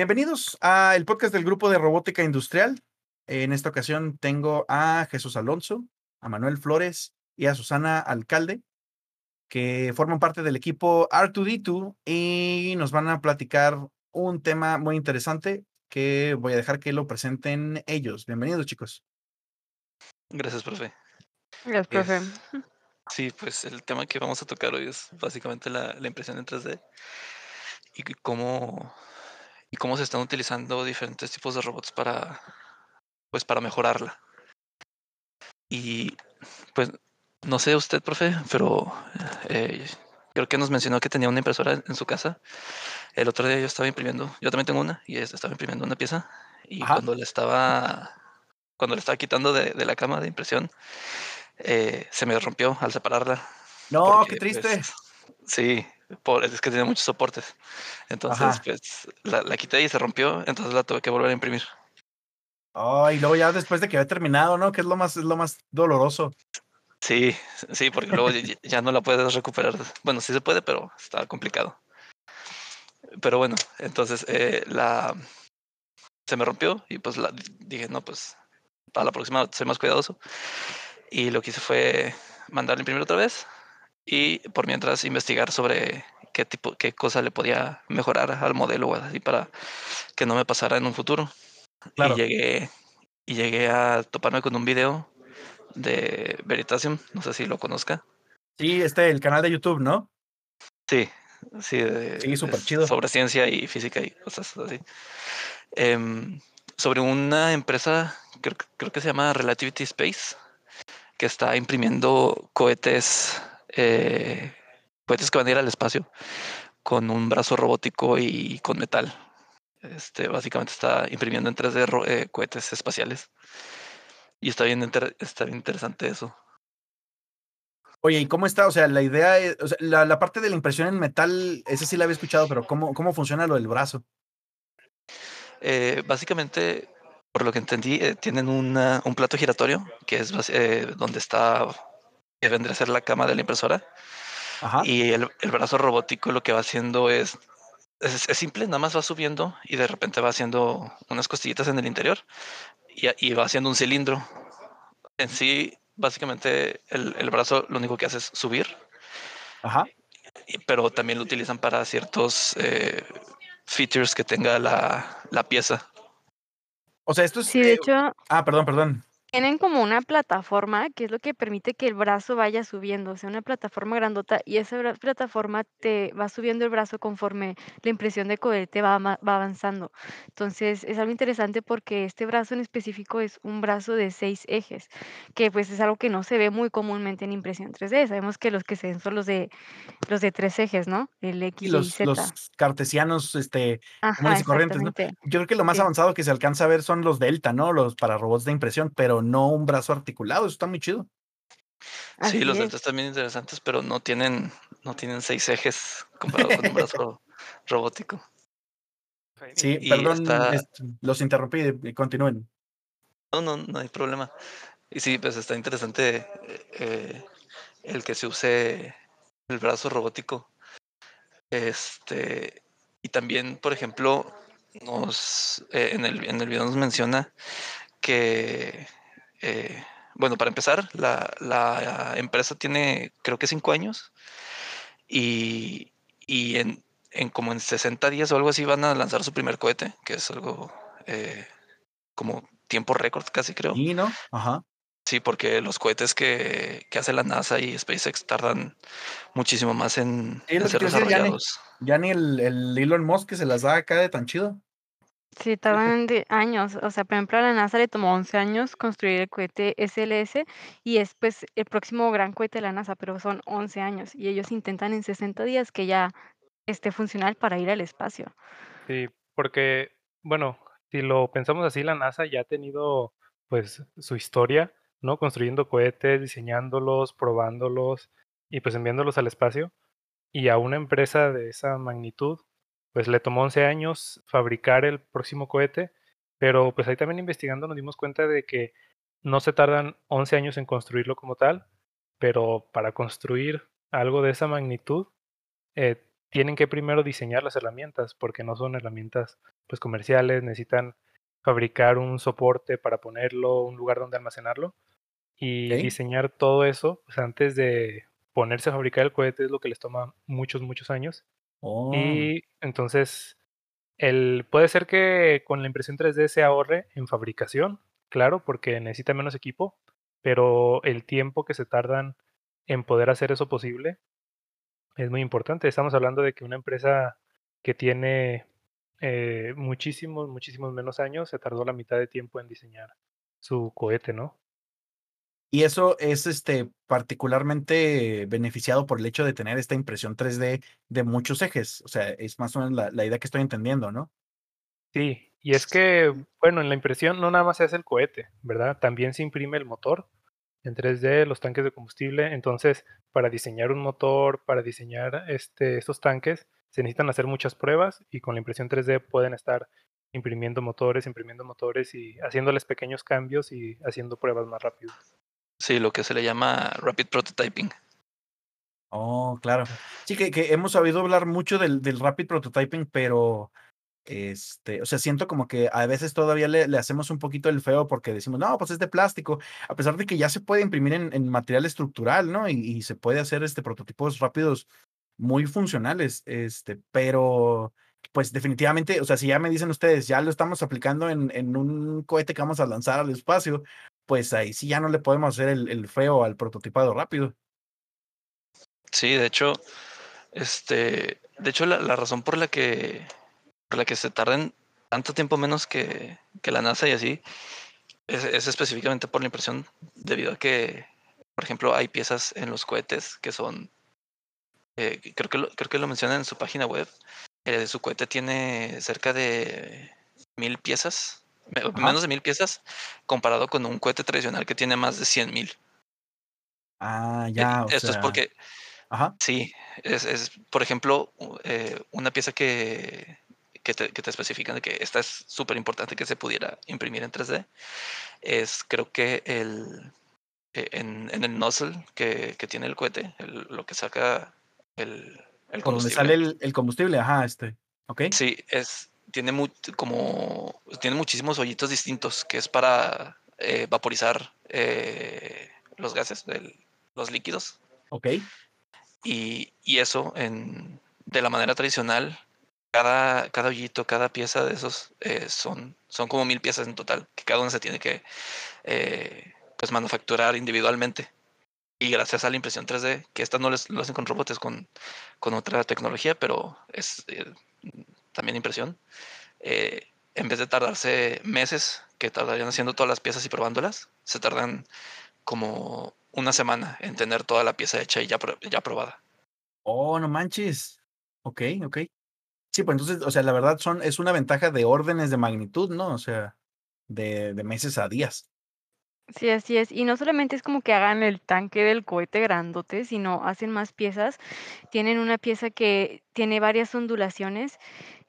Bienvenidos a el podcast del grupo de robótica industrial. En esta ocasión tengo a Jesús Alonso, a Manuel Flores y a Susana Alcalde, que forman parte del equipo R2D2 y nos van a platicar un tema muy interesante que voy a dejar que lo presenten ellos. Bienvenidos, chicos. Gracias, profe. Gracias, profe. Es- sí, pues el tema que vamos a tocar hoy es básicamente la, la impresión en 3D y cómo, y cómo se están utilizando diferentes tipos de robots para, pues, para mejorarla. Y pues no sé usted, profe, pero eh, creo que nos mencionó que tenía una impresora en su casa. El otro día yo estaba imprimiendo, yo también tengo una, y es- estaba imprimiendo una pieza. Y Ajá. cuando le estaba, cuando le estaba quitando de, de la cama de impresión, eh, se me rompió al separarla. No, porque, qué triste. pues, sí, por, es que tiene muchos soportes. Entonces, Ajá. pues la, la quité y se rompió, entonces la tuve que volver a imprimir. Oh, y luego ya después de que había terminado, ¿no? Que es lo más, es lo más doloroso. Sí, sí, porque luego ya, ya no la puedes recuperar. Bueno, sí se puede, pero está complicado. Pero bueno, entonces eh, la se me rompió y pues la, dije, no, pues a la próxima soy más cuidadoso. Y lo que hice fue mandarla a imprimir otra vez y por mientras investigar sobre qué tipo, qué cosa le podía mejorar al modelo o así para que no me pasara en un futuro. Claro. Y llegué, y llegué a toparme con un video de Veritasium, no sé si lo conozca. Sí, este, el canal de YouTube, ¿no? Sí, sí, de- Sí, de- superchido. sobre ciencia y física y cosas así. Em, sobre una empresa, creo, creo que se llama Relativity Space, que está imprimiendo cohetes, eh, cohetes que van a ir al espacio con un brazo robótico y con metal. Este, básicamente está imprimiendo en 3D ro- eh, cohetes espaciales. Y está bien, está bien interesante eso. Oye, ¿y cómo está? O sea, la idea, es- o sea, la, la parte de la impresión en metal, esa sí la había escuchado, pero ¿cómo, cómo funciona lo del brazo? Eh, básicamente, por lo que entendí, eh, tienen una- un plato giratorio, que es eh, donde está, que vendría a ser la cama de la impresora. Ajá. Y el, el brazo robótico lo que va haciendo es, es, es simple, nada más va subiendo y de repente va haciendo unas costillitas en el interior y, a- y va haciendo un cilindro. En sí, básicamente, el, el brazo lo único que hace es subir, Ajá. y- pero también lo utilizan para ciertos eh, features que tenga la, la pieza. O sea, esto es. Sí, de eh, hecho, Ah, perdón, perdón. Tienen como una plataforma que es lo que permite que el brazo vaya subiendo, o sea, una plataforma grandota y esa bra- plataforma te va subiendo el brazo conforme la impresión de cohete va, ama- va avanzando. Entonces, es algo interesante porque este brazo en específico es un brazo de seis ejes, que pues es algo que no se ve muy comúnmente en impresión 3D. Sabemos que los que se ven son los de los de tres ejes, ¿no? El X, Y, los, Z. los cartesianos, este, Ajá, comunes y corrientes, ¿no? exactamente. Yo creo que lo más Sí. avanzado que se alcanza a ver son los Delta, ¿no? Los para robots de impresión, pero no un brazo articulado. Eso está muy chido. Sí, Así los es. deltas también interesantes, pero no tienen, no tienen seis ejes comparado con un brazo robótico. Sí, Y perdón, está- este, los interrumpí, y continúen. No, no, no hay problema. Y sí, pues está interesante eh, el que se use el brazo robótico. Este, y también, por ejemplo, nos eh, en el, en el video nos menciona que, eh, bueno, para empezar, la, la empresa tiene creo que cinco años y, y en, en como en 60 días o algo así van a lanzar su primer cohete, que es algo eh, como tiempo récord casi creo. Y no, ajá. Sí, porque los cohetes que, que hace la NASA y SpaceX tardan muchísimo más en, Sí, ser ya ni- desarrollados. Ya ni el, el Elon Musk que se las da acá de tan chido. Sí, tardan de años. O sea, por ejemplo, a la NASA le tomó 11 años construir el cohete SLS y es pues el próximo gran cohete de la NASA, pero son 11 años y ellos intentan en 60 días que ya esté funcional para ir al espacio. Sí, porque, bueno, si lo pensamos así, la NASA ya ha tenido, pues, su historia, ¿no? Construyendo cohetes, diseñándolos, probándolos y, pues, enviándolos al espacio. Y a una empresa de esa magnitud, pues, le tomó 11 años fabricar el próximo cohete, pero, pues, ahí también investigando nos dimos cuenta de que no se tardan 11 años en construirlo como tal, pero para construir algo de esa magnitud, eh, tienen que primero diseñar las herramientas, porque no son herramientas pues comerciales, necesitan fabricar un soporte para ponerlo, un lugar donde almacenarlo y diseñar todo eso, pues antes de ponerse a fabricar el cohete es lo que les toma muchos, muchos años. Oh, Y entonces, el, puede ser que con la impresión 3D se ahorre en fabricación, claro, porque necesita menos equipo, pero el tiempo que se tardan en poder hacer eso posible es muy importante. Estamos hablando de que una empresa que tiene eh, muchísimos, muchísimos menos años se tardó la mitad de tiempo en diseñar su cohete, ¿no? Y eso es este particularmente beneficiado por el hecho de tener esta impresión 3D de muchos ejes. O sea, es más o menos la, la idea que estoy entendiendo, ¿no? Sí, y es que, bueno, en la impresión no nada más hace el cohete, ¿verdad? También se imprime el motor en 3D, los tanques de combustible. Entonces, para diseñar un motor, para diseñar este, estos tanques, se necesitan hacer muchas pruebas y con la impresión 3D pueden estar imprimiendo motores, imprimiendo motores y haciéndoles pequeños cambios y haciendo pruebas más rápido. Sí, lo que se le llama rapid prototyping. Oh, claro. Sí, que, que hemos sabido hablar mucho del, del rapid prototyping, pero este, o sea, siento como que a veces todavía le, hacemos un poquito el feo porque decimos, no, pues es de plástico, a pesar de que ya se puede imprimir en, en material estructural, ¿no? Y, y se puede hacer este prototipos rápidos muy funcionales, este, pero pues definitivamente, o sea, si ya me dicen ustedes, ya lo estamos aplicando en, en un cohete que vamos a lanzar al espacio, pues ahí sí ya no le podemos hacer el, el feo al prototipado rápido. Sí, de hecho, este, de hecho la, la razón por la que por la que se tarden tanto tiempo menos que, que la NASA y así es, es específicamente por la impresión debido a que, por ejemplo, hay piezas en los cohetes que son, eh, creo que lo, creo que lo mencionan en su página web. eh, su cohete tiene cerca de mil piezas, Ajá. menos de mil piezas, comparado con un cohete tradicional que tiene más de cien mil. Ah, Eh, ya, o Esto es sea, porque ajá, Sí, es, es por ejemplo, eh, una pieza que, que, te, que te especifican de que esta es súper importante que se pudiera imprimir en 3D. Es creo que el, eh, en, en el nozzle que, que tiene el cohete, el- lo que saca el, el por donde combustible. sale el, el combustible, ajá, este, ¿ok? Sí, es, tiene mu- como, tiene muchísimos hoyitos distintos que es para eh, vaporizar eh, los gases, el- los líquidos. Ok, Y, y eso, en, de la manera tradicional, cada, cada hoyito, cada pieza de esos eh, son, son como mil piezas en total, que cada una se tiene que pues manufacturar individualmente. Y gracias a la impresión 3D, que esta no les- lo hacen con robots, es con, con otra tecnología, pero es eh, también impresión. eh, en vez de tardarse meses, que tardarían haciendo todas las piezas y probándolas, se tardan como una semana en tener toda la pieza hecha y ya, ya probada. oh, no manches, ok, ok. Sí, pues entonces, o sea, la verdad son, es una ventaja de órdenes de magnitud, ¿no? O sea, de, de meses a días. Sí, así es. Y no solamente es como que hagan el tanque del cohete grandote, sino hacen más piezas. Tienen una pieza que tiene varias ondulaciones,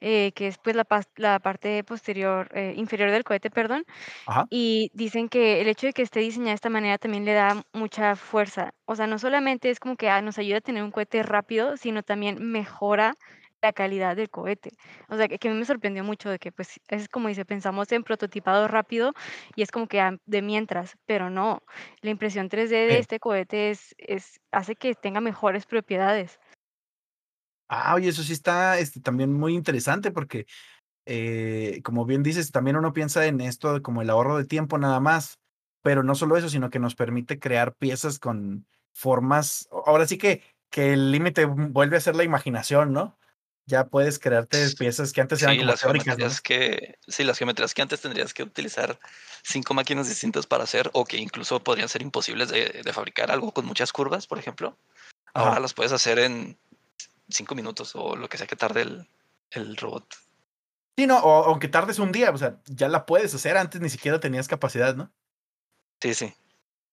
eh, que es pues la, parte posterior, eh, inferior del cohete, perdón. Ajá, Y dicen que el hecho de que esté diseñada de esta manera también le da mucha fuerza. O sea, no solamente es como que ah, nos ayuda a tener un cohete rápido, sino también mejora la calidad del cohete. O sea, que, que a mí me sorprendió mucho de que, pues, es como dice, pensamos en prototipado rápido y es como que ah, de mientras, pero no. La impresión 3D de este cohete es, es, hace que tenga mejores propiedades. Ah, oye, eso sí está este, también muy interesante porque, eh, como bien dices, también uno piensa en esto como el ahorro de tiempo nada más, pero no solo eso, sino que nos permite crear piezas con formas. Ahora sí que, que el límite vuelve a ser la imaginación, ¿no? Ya puedes crearte piezas que antes eran Sí, como las teóricas, que, sí, las geometrías que antes tendrías que utilizar cinco máquinas distintas para hacer, o que incluso podrían ser imposibles de, de fabricar, algo con muchas curvas, por ejemplo. Ahora Ajá. las puedes hacer en cinco minutos o lo que sea que tarde el, el robot. Sí, no, o aunque tardes un día, o sea, ya la puedes hacer, antes ni siquiera tenías capacidad, ¿no? Sí, sí.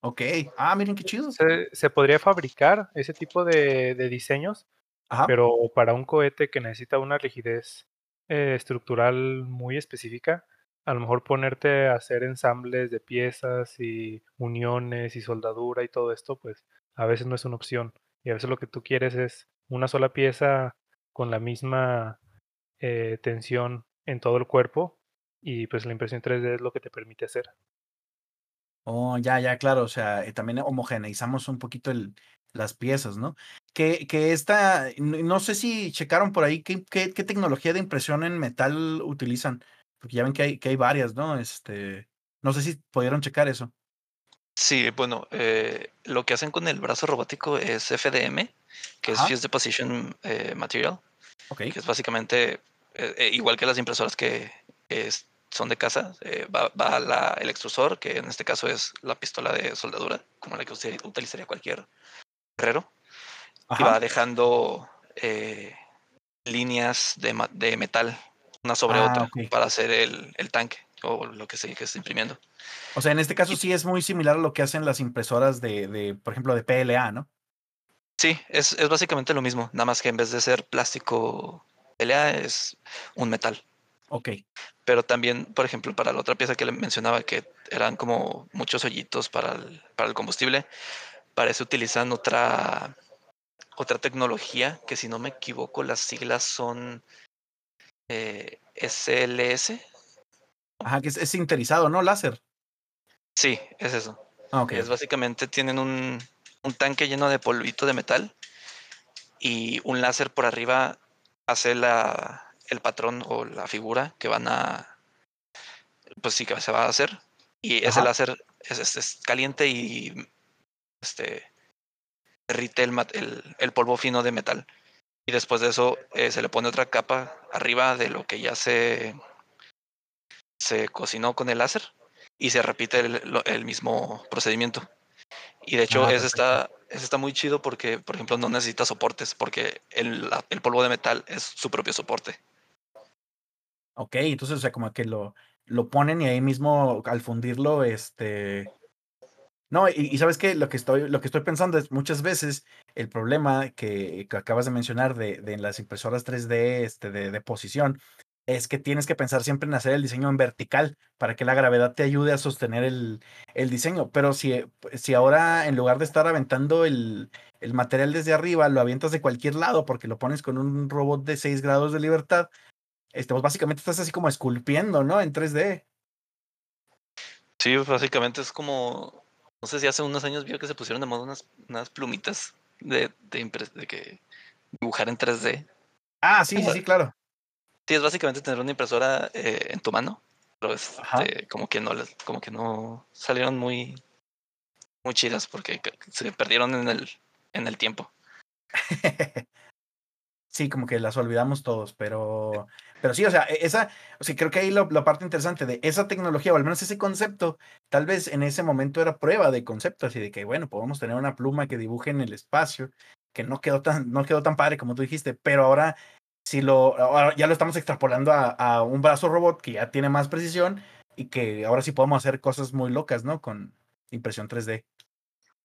Ok. Ah, miren qué chido. Se, se podría fabricar ese tipo de, de diseños, Ajá. pero para un cohete que necesita una rigidez eh, estructural muy específica, a lo mejor ponerte a hacer ensambles de piezas y uniones y soldadura y todo esto, pues a veces no es una opción. Y a veces lo que tú quieres es una sola pieza con la misma eh, tensión en todo el cuerpo y pues la impresión 3D es lo que te permite hacer. Oh, ya, ya, claro. O sea, eh, también homogeneizamos un poquito el, las piezas, ¿no? Que, que esta, no sé si checaron por ahí qué, qué, qué tecnología de impresión en metal utilizan, porque ya ven que hay, que hay varias, ¿no? Este, no sé si pudieron checar eso. Sí, bueno, eh, lo que hacen con el brazo robótico es FDM, que es Ajá. Fused Deposition eh, Material, que es básicamente eh, eh, igual que las impresoras que es- son de casa, va, va la- el extrusor, que en este caso es la pistola de soldadura, como la que usted utilizaría cualquier herrero, y va Ajá. dejando líneas de, de metal una sobre Ah, otra para hacer el, el tanque o lo que se que esté imprimiendo. O sea, en este caso sí es muy similar a lo que hacen las impresoras de, de por ejemplo, de PLA, ¿no? Sí, es, es básicamente lo mismo, nada más que en vez de ser plástico pelea es un metal. Ok. Pero también, por ejemplo, para la otra pieza que le mencionaba, que eran como muchos hoyitos para el, para el combustible, parece utilizan otra, otra tecnología que si no me equivoco las siglas son eh, SLS. Ajá, que es, es sinterizado, ¿no? Láser. Sí, es eso. Ah, ok. Es básicamente tienen un, un tanque lleno de polvito de metal y un láser por arriba hace la, el patrón o la figura que van a, pues sí que se va a hacer. Y ese Ajá. láser es, es- es caliente y este derrite el, el polvo fino de metal. Y después de eso eh, se le pone otra capa arriba de lo que ya se, se cocinó con el láser y se repite el, mismo procedimiento. Y de hecho, Ah, ese está, ese está muy chido porque, por ejemplo, no necesita soportes, porque el, el polvo de metal es su propio soporte. Ok, entonces, o sea, como que lo, lo ponen y ahí mismo al fundirlo, este. No, y, y sabes que lo que estoy, lo que estoy pensando es muchas veces el problema que, que acabas de mencionar de, de las impresoras 3D, este, de, de posición, es que tienes que pensar siempre en hacer el diseño en vertical para que la gravedad te ayude a sostener el, el diseño. Pero si, si ahora en lugar de estar aventando el, el material desde arriba, lo avientas de cualquier lado porque lo pones con un robot de 6 grados de libertad, este, pues básicamente estás así como esculpiendo, ¿no? En 3D. Sí, básicamente es como, no sé si hace unos años vio que se pusieron de moda unas, unas plumitas de, de, de que dibujar en 3D. Ah, sí, sí, sí, claro. Sí, es básicamente tener una impresora eh, en tu mano, pero es eh, como que no como que no salieron muy muy chidas porque se perdieron en el en el tiempo. Sí, como que las olvidamos todos, pero, pero sí, o sea, e- esa, o sea, creo que ahí lo- la parte interesante de esa tecnología, o al menos ese concepto, tal vez en ese momento era prueba de concepto, así de que, bueno, podemos tener una pluma que dibuje en el espacio, que no quedó tan, no quedó tan padre como tú dijiste, pero ahora si lo, ya lo estamos extrapolando a, a un brazo robot que ya tiene más precisión y que ahora sí podemos hacer cosas muy locas, ¿no? Con impresión 3D.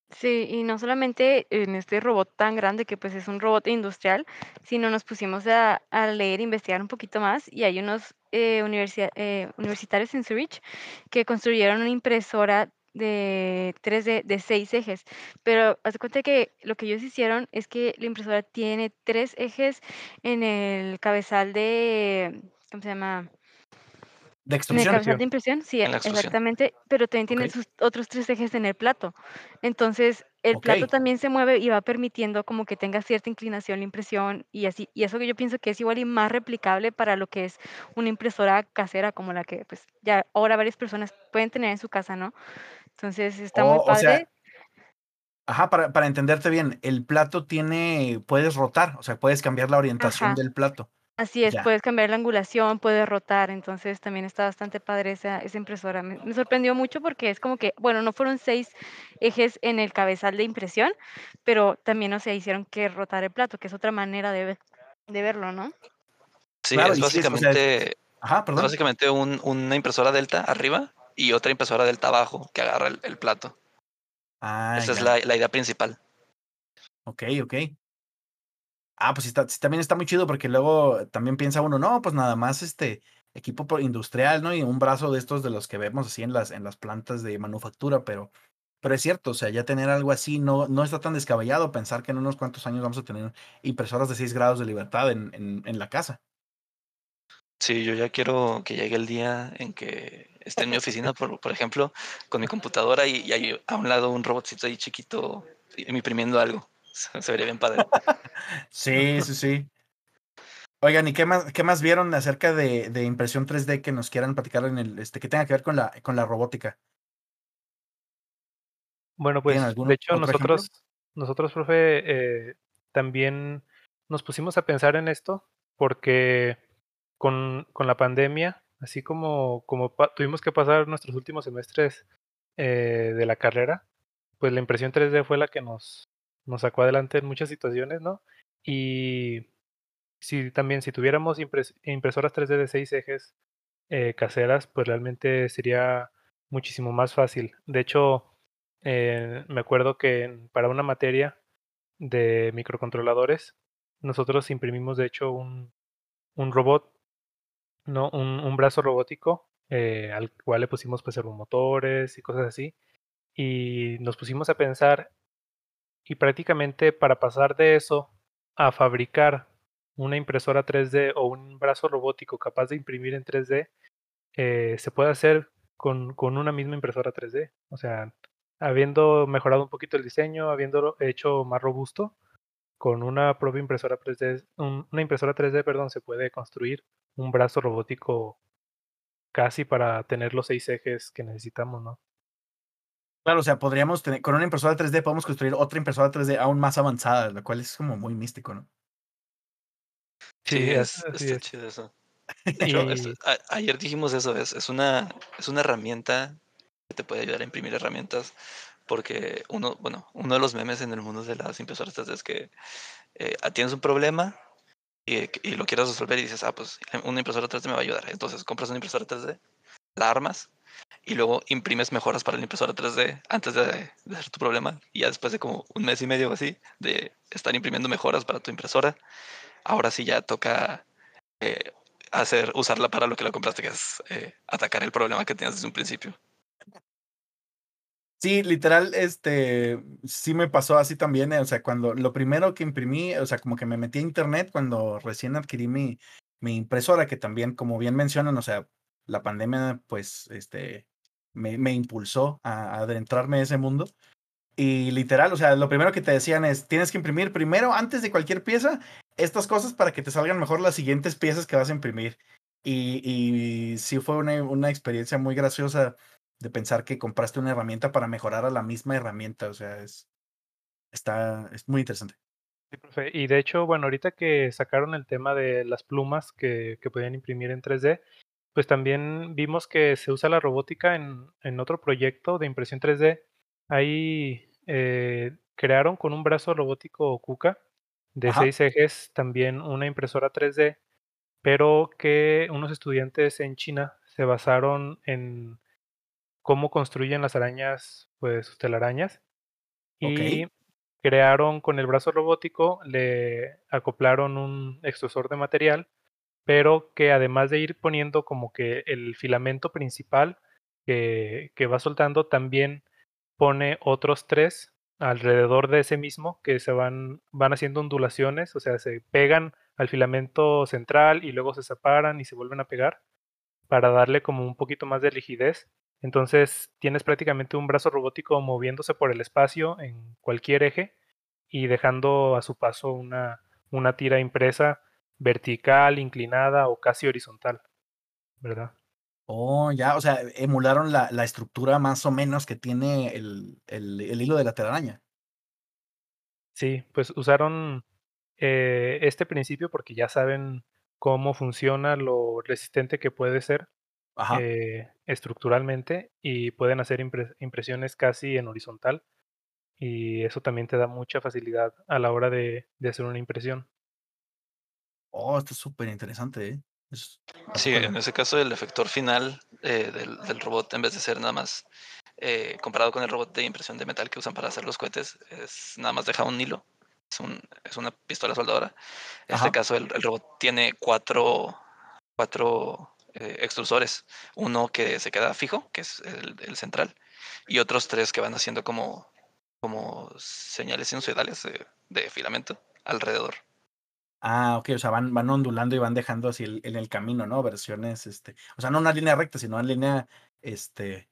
Sí, y no solamente en este robot tan grande que pues es un robot industrial, sino nos pusimos a, a leer, investigar un poquito más y hay unos eh, eh, universitarios en Zurich que construyeron una impresora de 3D de seis ejes, pero haz de cuenta que lo que ellos hicieron es que la impresora tiene tres ejes en el cabezal de, ¿cómo se llama? De En el extrusión. cabezal de impresión, sí, extrusión. exactamente, pero también tienen Ok. sus otros tres ejes en el plato. Entonces, el plato también se mueve y va permitiendo como que tenga cierta inclinación la impresión y así. Y eso que yo pienso que es igual y más replicable para lo que es una impresora casera como la que pues ya ahora varias personas pueden tener en su casa, ¿no? Entonces, está muy O, o sea, padre. Ajá, para, para entenderte bien, el plato tiene, puedes rotar, o sea, puedes cambiar la orientación Ajá. del plato. Así es, Ya. puedes cambiar la angulación, puedes rotar, entonces también está bastante padre esa, esa impresora. Me, me sorprendió mucho porque es como que, bueno, no fueron seis ejes en el cabezal de impresión, pero también, o sea, hicieron que rotar el plato, que es otra manera de, ver- de verlo, ¿no? Sí, Claro, es y sí, es- o sea, básicamente, Ajá, es perdón. básicamente un- una impresora delta arriba y otra impresora delta abajo que agarra el, el plato. Ah, Esa es la, la idea principal. Ok, ok. Ah, pues sí, está, también está muy chido porque luego también piensa uno, no, pues nada más este equipo industrial, ¿no? Y un brazo de estos de los que vemos así en las, en las plantas de manufactura, pero, pero es cierto, o sea, ya tener algo así no, no está tan descabellado pensar que en unos cuantos años vamos a tener impresoras de 6 grados de libertad en, en, en la casa. Sí, yo ya quiero que llegue el día en que esté en mi oficina, por, por ejemplo, con mi computadora y, y hay a un lado un robotcito ahí chiquito imprimiendo algo. Se, vería bien padre. Sí, sí, sí. Oigan, ¿y qué más, qué más vieron acerca de, de impresión 3D que nos quieran platicar en el, este, que tenga que ver con la, con la robótica? Bueno, ¿Tienen pues algún de hecho ejemplo? nosotros, nosotros, profe, eh, también nos pusimos a pensar en esto porque con, con la pandemia, así como, como tuvimos que pasar nuestros últimos semestres eh, de la carrera, pues la impresión 3D fue la que nos, nos sacó adelante en muchas situaciones, ¿no? Y si también si tuviéramos impres- impresoras 3D de seis ejes eh, caseras, pues realmente sería muchísimo más fácil. De hecho, eh, me acuerdo que para una materia de microcontroladores, nosotros imprimimos de hecho un, un robot, ¿no? Un, un brazo robótico eh, al cual le pusimos pues servomotores y cosas así. Y nos pusimos a pensar y prácticamente para pasar de eso a fabricar una impresora 3D o un brazo robótico capaz de imprimir en 3D, eh, se puede hacer con, con una misma impresora 3D. O sea, habiendo mejorado un poquito el diseño, habiéndolo hecho más robusto, con una propia impresora 3D, un- una impresora 3D, perdón, se puede construir un brazo robótico casi para tener los seis ejes que necesitamos, ¿no? Claro, o sea, podríamos tener, con una impresora 3D podemos construir otra impresora 3D aún más avanzada, lo cual es como muy místico, ¿no? Sí, Sí, es, está es. chido eso. Esto- a- ayer dijimos eso, es, es una, es una herramienta que te puede ayudar a imprimir herramientas, porque uno, bueno, uno de los memes en el mundo de las impresoras 3D es que eh, tienes un problema y, y lo quieres resolver y dices, ah, pues una impresora 3D me va a ayudar. Entonces compras una impresora 3D, la armas y luego imprimes mejoras para la impresora 3D antes de, de hacer tu problema. Y ya después de como un mes y medio o así de estar imprimiendo mejoras para tu impresora, ahora sí ya toca eh, hacer, usarla para lo que la compraste, que es eh, atacar el problema que tenías desde un principio. Sí, literal, este, sí me pasó así también, eh, o sea, cuando lo primero que imprimí, o sea, como que me metí a internet cuando recién adquirí mi, mi impresora, que también, como bien mencionan, o sea, la pandemia, pues, este, me, me impulsó a, adentrarme en ese mundo. Y literal, o sea, lo primero que te decían es, tienes que imprimir primero, antes de cualquier pieza, estas cosas para que te salgan mejor las siguientes piezas que vas a imprimir. Y, y sí fue una, una experiencia muy graciosa de pensar que compraste una herramienta para mejorar a la misma herramienta. O sea, es, está, es muy interesante. Sí, profe. Y de hecho, bueno, ahorita que sacaron el tema de las plumas que, que podían imprimir en 3D, pues también vimos que se usa la robótica en, en otro proyecto de impresión 3D. Ahí eh, crearon con un brazo robótico KUKA de Ajá. seis ejes también una impresora 3D, pero que unos estudiantes en China se basaron en cómo construyen las arañas, pues sus telarañas, y crearon con el brazo robótico, le acoplaron un extrusor de material, pero que además de ir poniendo como que el filamento principal que, que va soltando, también pone otros tres alrededor de ese mismo que se van, van haciendo ondulaciones, o sea, se pegan al filamento central y luego se separan y se vuelven a pegar para darle como un poquito más de rigidez. Entonces tienes prácticamente un brazo robótico moviéndose por el espacio en cualquier eje y dejando a su paso una, una tira impresa vertical, inclinada o casi horizontal, ¿verdad? Oh, ya, o sea, emularon la, la estructura más o menos que tiene el, el, el hilo de la telaraña. Sí, pues usaron eh, este principio porque ya saben cómo funciona, lo resistente que puede ser Ajá. eh, estructuralmente y pueden hacer impre- impresiones casi en horizontal y eso también te da mucha facilidad a la hora de, de hacer una impresión. Oh, esto es súper interesante, ¿eh? Es- Sí, en ese caso el efector final eh, del, del robot, en vez de ser nada más eh, comparado con el robot de impresión de metal que usan para hacer los cohetes, es nada más deja un hilo, es, un, es una pistola soldadora. En Ajá. este caso el, el robot tiene cuatro, cuatro eh, extrusores, uno que se queda fijo, que es el, el central, y otros tres que van haciendo como, como señales sinusoidales de, de filamento alrededor. Ah, ok, o sea, van, van ondulando y van dejando así el- en el camino, ¿no? Versiones, este, o sea, no una línea recta, sino una línea, este,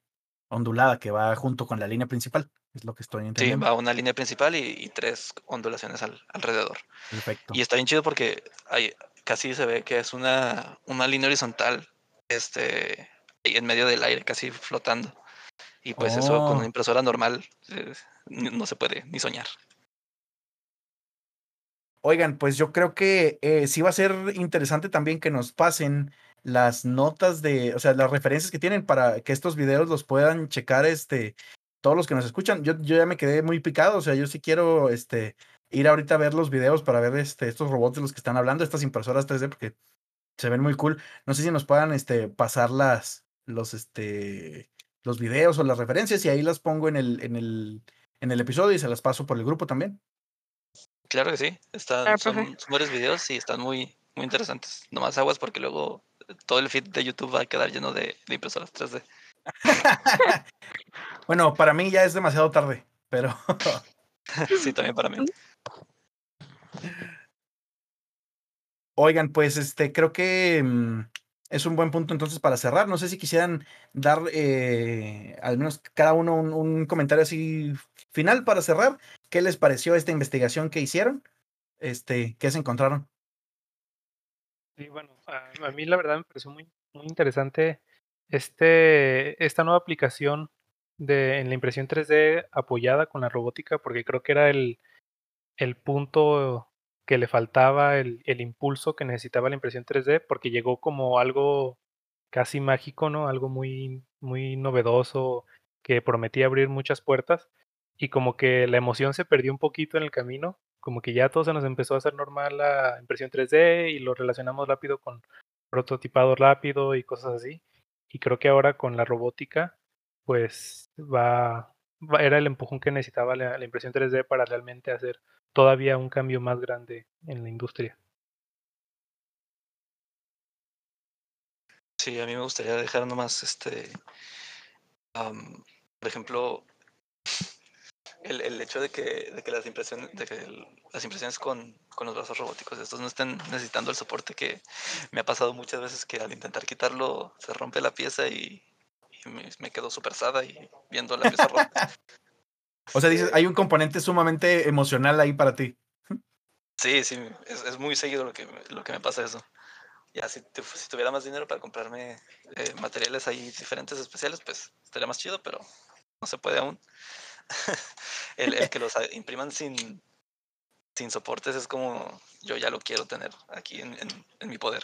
ondulada que va junto con la línea principal, es lo que estoy Sí, entendiendo. va una línea principal y, y tres ondulaciones al- alrededor. Perfecto. Y está bien chido porque hay, casi se ve que es una, una línea horizontal este, en medio del aire, casi flotando. Y pues eso con Oh. una impresora normal eh, no se puede ni soñar. Oigan, pues yo creo que eh, sí va a ser interesante también que nos pasen las notas de, o sea, las referencias que tienen para que estos videos los puedan checar, este, todos los que nos escuchan. Yo, yo ya me quedé muy picado, o sea, yo sí quiero, este, ir ahorita a ver los videos para ver, este, estos robots de los que están hablando, estas impresoras 3D, porque se ven muy cool. No sé si nos puedan, este, pasar las, los, este, los videos o las referencias y ahí las pongo en el, en el, en el episodio y se las paso por el grupo también. Claro que sí, están, Claro, son, son varios videos y están muy, muy interesantes. Nomás aguas porque luego todo el feed de YouTube va a quedar lleno de, de impresoras 3D. bueno, para mí ya es demasiado tarde, pero sí, también para mí. oigan, pues este creo que mm, es un buen punto entonces para cerrar. No sé si quisieran dar eh, al menos cada uno un, comentario así final para cerrar. ¿Qué les pareció esta investigación que hicieron? Este, ¿qué se encontraron? Sí, bueno, a, a mí la verdad me pareció muy, muy interesante este, esta nueva aplicación de, en la impresión 3D apoyada con la robótica, porque creo que era el, el punto que le faltaba, el, el impulso que necesitaba la impresión 3D, porque llegó como algo casi mágico, ¿no? Algo muy, muy novedoso que prometía abrir muchas puertas y como que la emoción se perdió un poquito en el camino, como que ya todo se nos empezó a hacer normal la impresión 3D y lo relacionamos rápido con prototipado rápido y cosas así. Y creo que ahora con la robótica, pues va, era el empujón que necesitaba la, impresión 3D para realmente hacer todavía un cambio más grande en la industria. Sí, a mí me gustaría dejar nomás este, por ejemplo, el, el hecho de que, de que las impresiones, de que las impresiones con, con los brazos robóticos estos no estén necesitando el soporte que me ha pasado muchas veces que al intentar quitarlo se rompe la pieza y me, me quedo súper sada y viendo la pieza rota. O sea, dices, hay un componente sumamente emocional ahí para ti. Sí, sí, es, es muy seguido lo que, lo que me pasa eso. Ya si, si tuviera más dinero para comprarme eh, materiales ahí diferentes, especiales, pues estaría más chido, pero no se puede aún. el, el que los impriman sin, sin soportes es como yo ya lo quiero tener aquí en, en- en mi poder.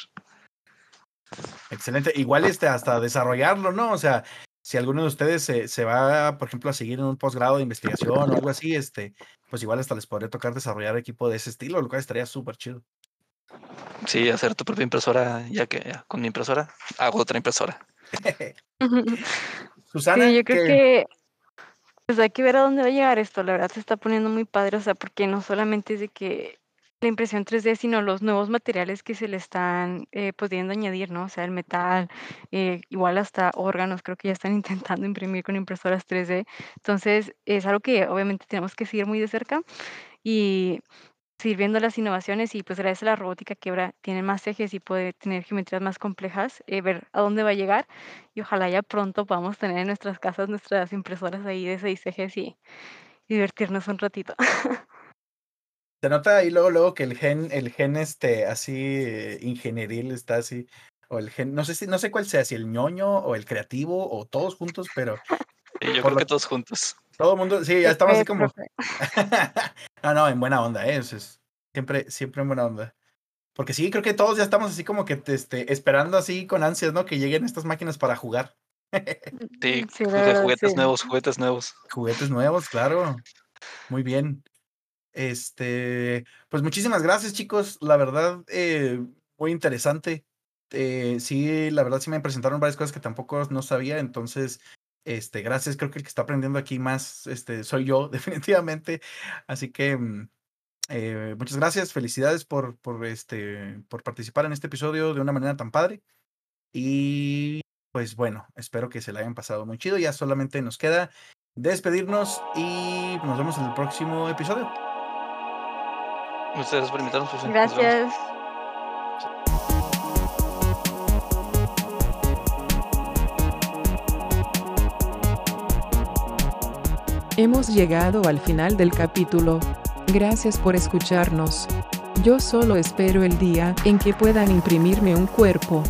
Excelente. Igual este hasta desarrollarlo, ¿no? O sea, si alguno de ustedes se, se va, por ejemplo, a seguir en un posgrado de investigación o algo así, este, pues igual hasta les podría tocar desarrollar equipo de ese estilo, lo cual estaría súper chido. Sí, hacer tu propia impresora, ya que ya, con mi impresora hago otra impresora. Susana, Sí, yo creo ¿qué- que pues hay que ver a dónde va a llegar esto. La verdad se está poniendo muy padre, o sea, porque no solamente es de que la impresión 3D, sino los nuevos materiales que se le están eh, pudiendo añadir, ¿no? O sea, el metal, eh, igual hasta órganos, creo que ya están intentando imprimir con impresoras 3D. Entonces, es algo que obviamente tenemos que seguir muy de cerca y seguir viendo las innovaciones y pues gracias a la robótica que ahora tiene más ejes y puede tener geometrías más complejas, eh, ver a dónde va a llegar y ojalá ya pronto podamos tener en nuestras casas nuestras impresoras ahí de seis ejes y, divertirnos un ratito. Se nota ahí luego, luego que el gen, el gen este así eh, ingenieril está así, o el gen, no sé si, no sé cuál sea, si el ñoño o el creativo o todos juntos, pero Y yo Por creo lo- que todos juntos. todo el mundo, sí, ya estamos así como, no, no, en buena onda, ¿eh? Es siempre, siempre en buena onda. Porque sí, creo que todos ya estamos así como que este, esperando así con ansias, ¿no? Que lleguen estas máquinas para jugar. Sí, Sí, juguetes sí. nuevos, juguetes nuevos. Juguetes nuevos, claro. Muy bien. Este, pues muchísimas gracias, chicos. La verdad, eh, muy interesante. Eh, sí, la verdad sí me presentaron varias cosas que tampoco no sabía. Entonces, este, gracias. Creo que el que está aprendiendo aquí más, este, soy yo, definitivamente. Así que mm, eh, muchas gracias. Felicidades por, por este, por participar en este episodio de una manera tan padre. Y pues bueno, espero que se la hayan pasado muy chido. Ya solamente nos queda despedirnos y nos vemos en el próximo episodio. Muchas gracias por invitarnos. Susi. Nos vemos. Gracias. Hemos llegado al final del capítulo. Gracias por escucharnos. Yo solo espero el día en que puedan imprimirme un cuerpo,